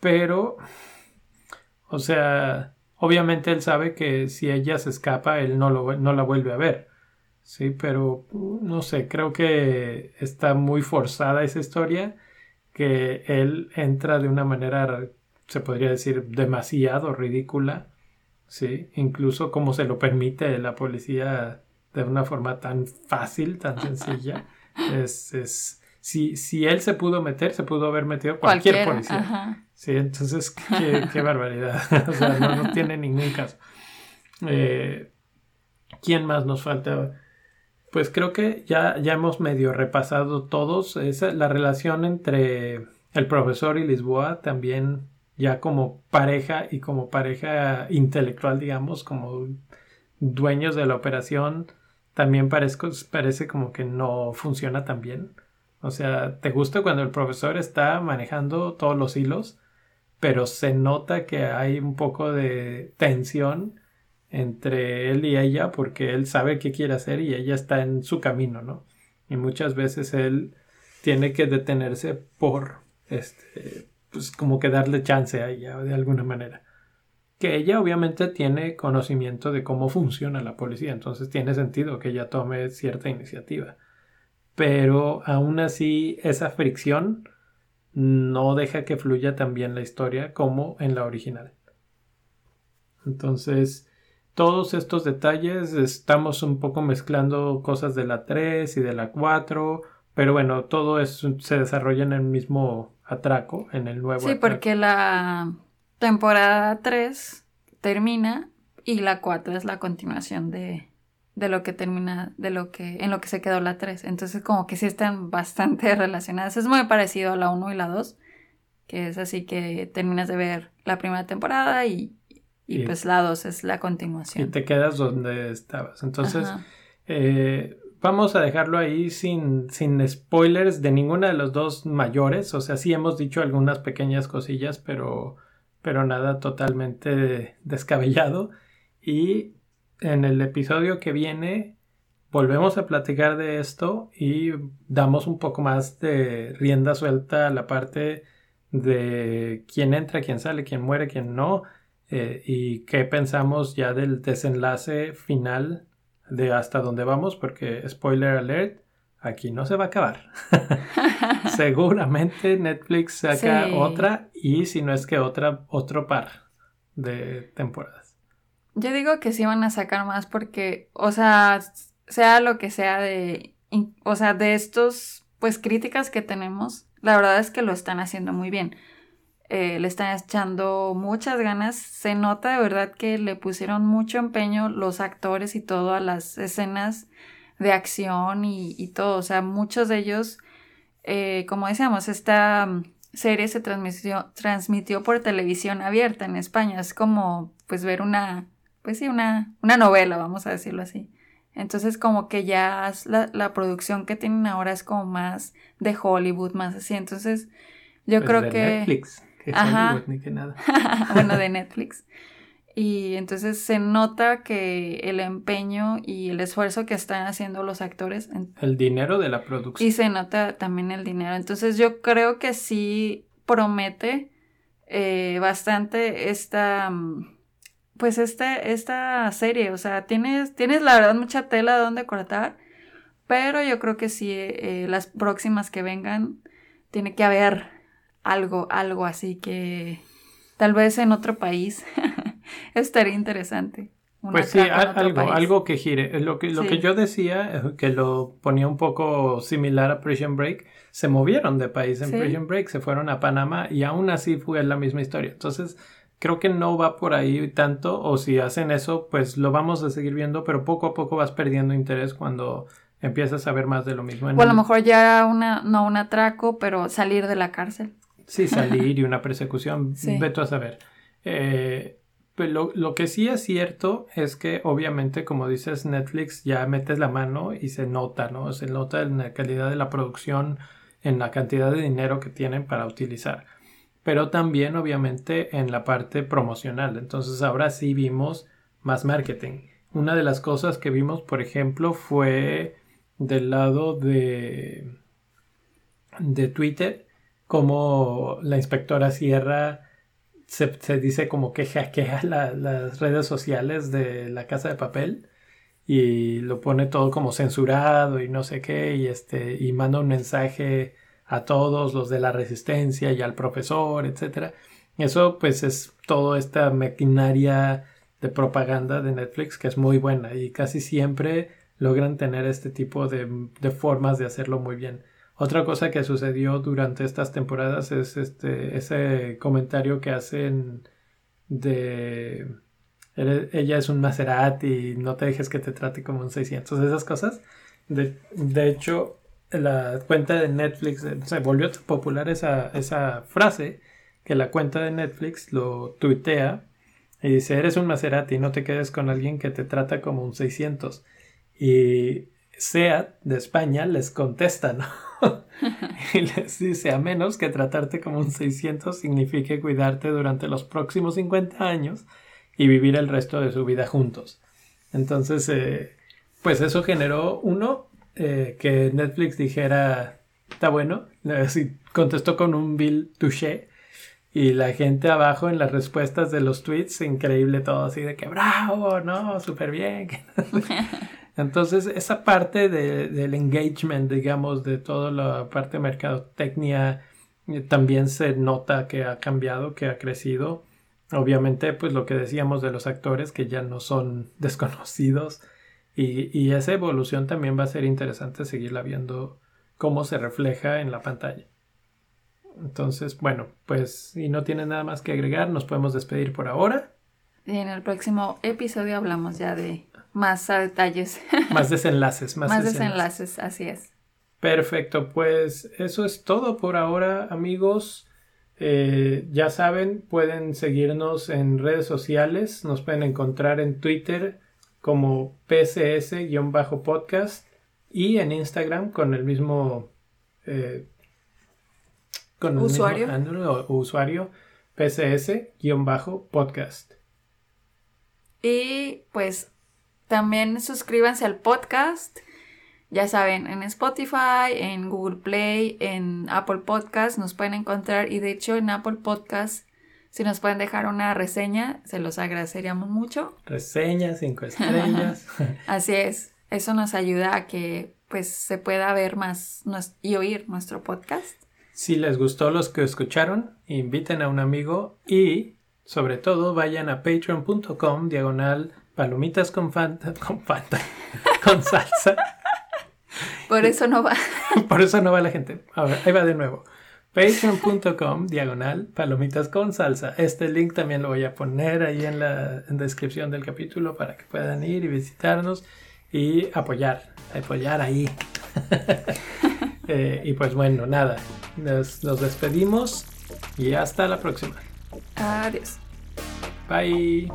Pero, o sea, Obviamente él sabe que si ella se escapa, él no, lo, no la vuelve a ver. Sí, pero no sé, creo que está muy forzada esa historia, que él entra de una manera, se podría decir, demasiado ridícula, sí, incluso como se lo permite la policía de una forma tan fácil, tan sencilla, es, es si, si él se pudo meter, se pudo haber metido cualquier, policía. Sí, entonces, qué, barbaridad. o sea, no, tiene ningún caso. Eh, ¿Quién más nos falta? Pues creo que ya, ya hemos medio repasado todos. Esa, la relación entre el profesor y Lisboa también ya como pareja y como pareja intelectual, digamos, como dueños de la operación, también parece como que no funciona tan bien. O sea, ¿te gusta cuando el profesor está manejando todos los hilos? Pero se nota que hay un poco de tensión entre él y ella porque él sabe qué quiere hacer y ella está en su camino, ¿no? Y muchas veces él tiene que detenerse por este pues como que darle chance a ella de alguna manera. Que ella obviamente tiene conocimiento de cómo funciona la policía, entonces tiene sentido que ella tome cierta iniciativa. Pero aún así esa fricción no deja que fluya tan bien la historia como en la original. Entonces, todos estos detalles estamos un poco mezclando cosas de la 3 y de la 4, pero bueno, todo eso se desarrolla en el mismo atraco, en el nuevo. Sí, porque la temporada 3 termina y la 4 es la continuación de, de lo que termina, de lo que, en lo que se quedó la 3. Entonces como que sí están bastante relacionadas. Es muy parecido a la 1 y la 2, que es así que terminas de ver la primera temporada y, y, pues la 2 es la continuación. Y te quedas donde estabas. Entonces, eh, vamos a dejarlo ahí sin, sin spoilers de ninguna de los dos mayores. O sea, sí hemos dicho algunas pequeñas cosillas, pero, pero nada totalmente descabellado. Y en el episodio que viene volvemos a platicar de esto y damos un poco más de rienda suelta a la parte de quién entra, quién sale, quién muere, quién no, eh, y qué pensamos ya del desenlace final de hasta dónde vamos, porque spoiler alert, aquí no se va a acabar. Seguramente Netflix saca otra y si no es que otra, otro par de temporadas. Yo digo que sí van a sacar más porque, o sea, sea lo que sea de, o sea, de estos, pues críticas que tenemos, la verdad es que lo están haciendo muy bien. Eh, le están echando muchas ganas. Se nota de verdad que le pusieron mucho empeño los actores y todo a las escenas de acción y, todo. O sea, muchos de ellos, eh, como decíamos, esta mm, serie se transmitió, transmitió por televisión abierta en España. Es como, pues, ver una, pues sí, una, una novela, vamos a decirlo así. Entonces como que ya la, la producción que tienen ahora es como más de Hollywood, más así. Entonces yo pues creo que... Netflix Ajá. nada. bueno, de Netflix. Y entonces se nota que el empeño y el esfuerzo que están haciendo los actores. El dinero de la producción. Y se nota también el dinero. Entonces yo creo que sí promete eh, bastante esta. Pues este, esta serie. O sea, tienes, tienes la verdad mucha tela de donde cortar. Pero yo creo que sí, eh, las próximas que vengan, tiene que haber algo, algo así que tal vez en otro país estaría interesante. pues sí, algo, algo que gire. Lo que, lo que yo decía, que lo ponía un poco similar a Prison Break, se movieron de país en Prison Break, se fueron a Panamá y aún así fue la misma historia. Entonces, creo que no va por ahí tanto, o si hacen eso, pues lo vamos a seguir viendo, pero poco a poco vas perdiendo interés cuando empiezas a ver más de lo mismo. o a lo mejor ya una, no un atraco, pero salir de la cárcel. Sí, salir y una persecución, sí. veto a saber. Eh, lo, que sí es cierto es que obviamente, como dices, Netflix ya metes la mano y se nota, ¿no? Se nota en la calidad de la producción, en la cantidad de dinero que tienen para utilizar. Pero también, obviamente, en la parte promocional. Entonces, ahora sí vimos más marketing. Una de las cosas que vimos, por ejemplo, fue del lado de, de Twitter como la inspectora Sierra se, dice como que hackea las redes sociales de la casa de papel y lo pone todo como censurado y no sé qué y este y manda un mensaje a todos los de la resistencia y al profesor, etcétera. Eso pues es toda esta maquinaria de propaganda de Netflix que es muy buena y casi siempre logran tener este tipo de, de formas de hacerlo muy bien. Otra cosa que sucedió durante estas temporadas es este ese comentario que hacen de ella es un Maserati, no te dejes que te trate como un 600, esas cosas. De, hecho, la cuenta de Netflix se volvió popular esa, esa frase que la cuenta de Netflix lo tuitea y dice, eres un Maserati, no te quedes con alguien que te trata como un 600. Y SEAT de España les contesta, ¿no? y les dice, a menos que tratarte como un 600 signifique cuidarte durante los próximos 50 años y vivir el resto de su vida juntos. Entonces, eh, pues eso generó, uno, eh, que Netflix dijera, está bueno, así contestó con un Bill Touché, y la gente abajo en las respuestas de los tweets, increíble todo, así de que bravo, no, súper bien. Entonces, esa parte del engagement, digamos, de toda la parte de mercadotecnia, eh, también se nota que ha cambiado, que ha crecido. Obviamente, pues lo que decíamos de los actores que ya no son desconocidos. Y, y esa evolución también va a ser interesante seguirla viendo cómo se refleja en la pantalla. Entonces, bueno, pues si no tiene nada más que agregar, nos podemos despedir por ahora. Y en el próximo episodio hablamos ya de más detalles. Más desenlaces, más, más desenlaces. así es. Perfecto, pues eso es todo por ahora, amigos. Eh, ya saben, pueden seguirnos en redes sociales, nos pueden encontrar en Twitter como PCS-podcast y en Instagram con el mismo eh, con el usuario, mismo usuario PCS-podcast. Y pues también suscríbanse al podcast. Ya saben, en Spotify, en Google Play, en Apple Podcast nos pueden encontrar. Y de hecho en Apple Podcast, si nos pueden dejar una reseña, se los agradeceríamos mucho. Reseñas, cinco estrellas. Así es. Eso nos ayuda a que pues se pueda ver más y oír nuestro podcast. Si les gustó los que escucharon, inviten a un amigo y sobre todo vayan a patreon.com diagonal palomitas con fanta, con fanta, con salsa. Por eso no va. Por eso no va la gente. A ver, ahí va de nuevo. Patreon.com diagonal palomitas con salsa. Este link también lo voy a poner ahí en la descripción del capítulo para que puedan ir y visitarnos y apoyar, apoyar ahí. Eh, y pues bueno, nada, nos, nos despedimos y hasta la próxima. Adiós. Bye.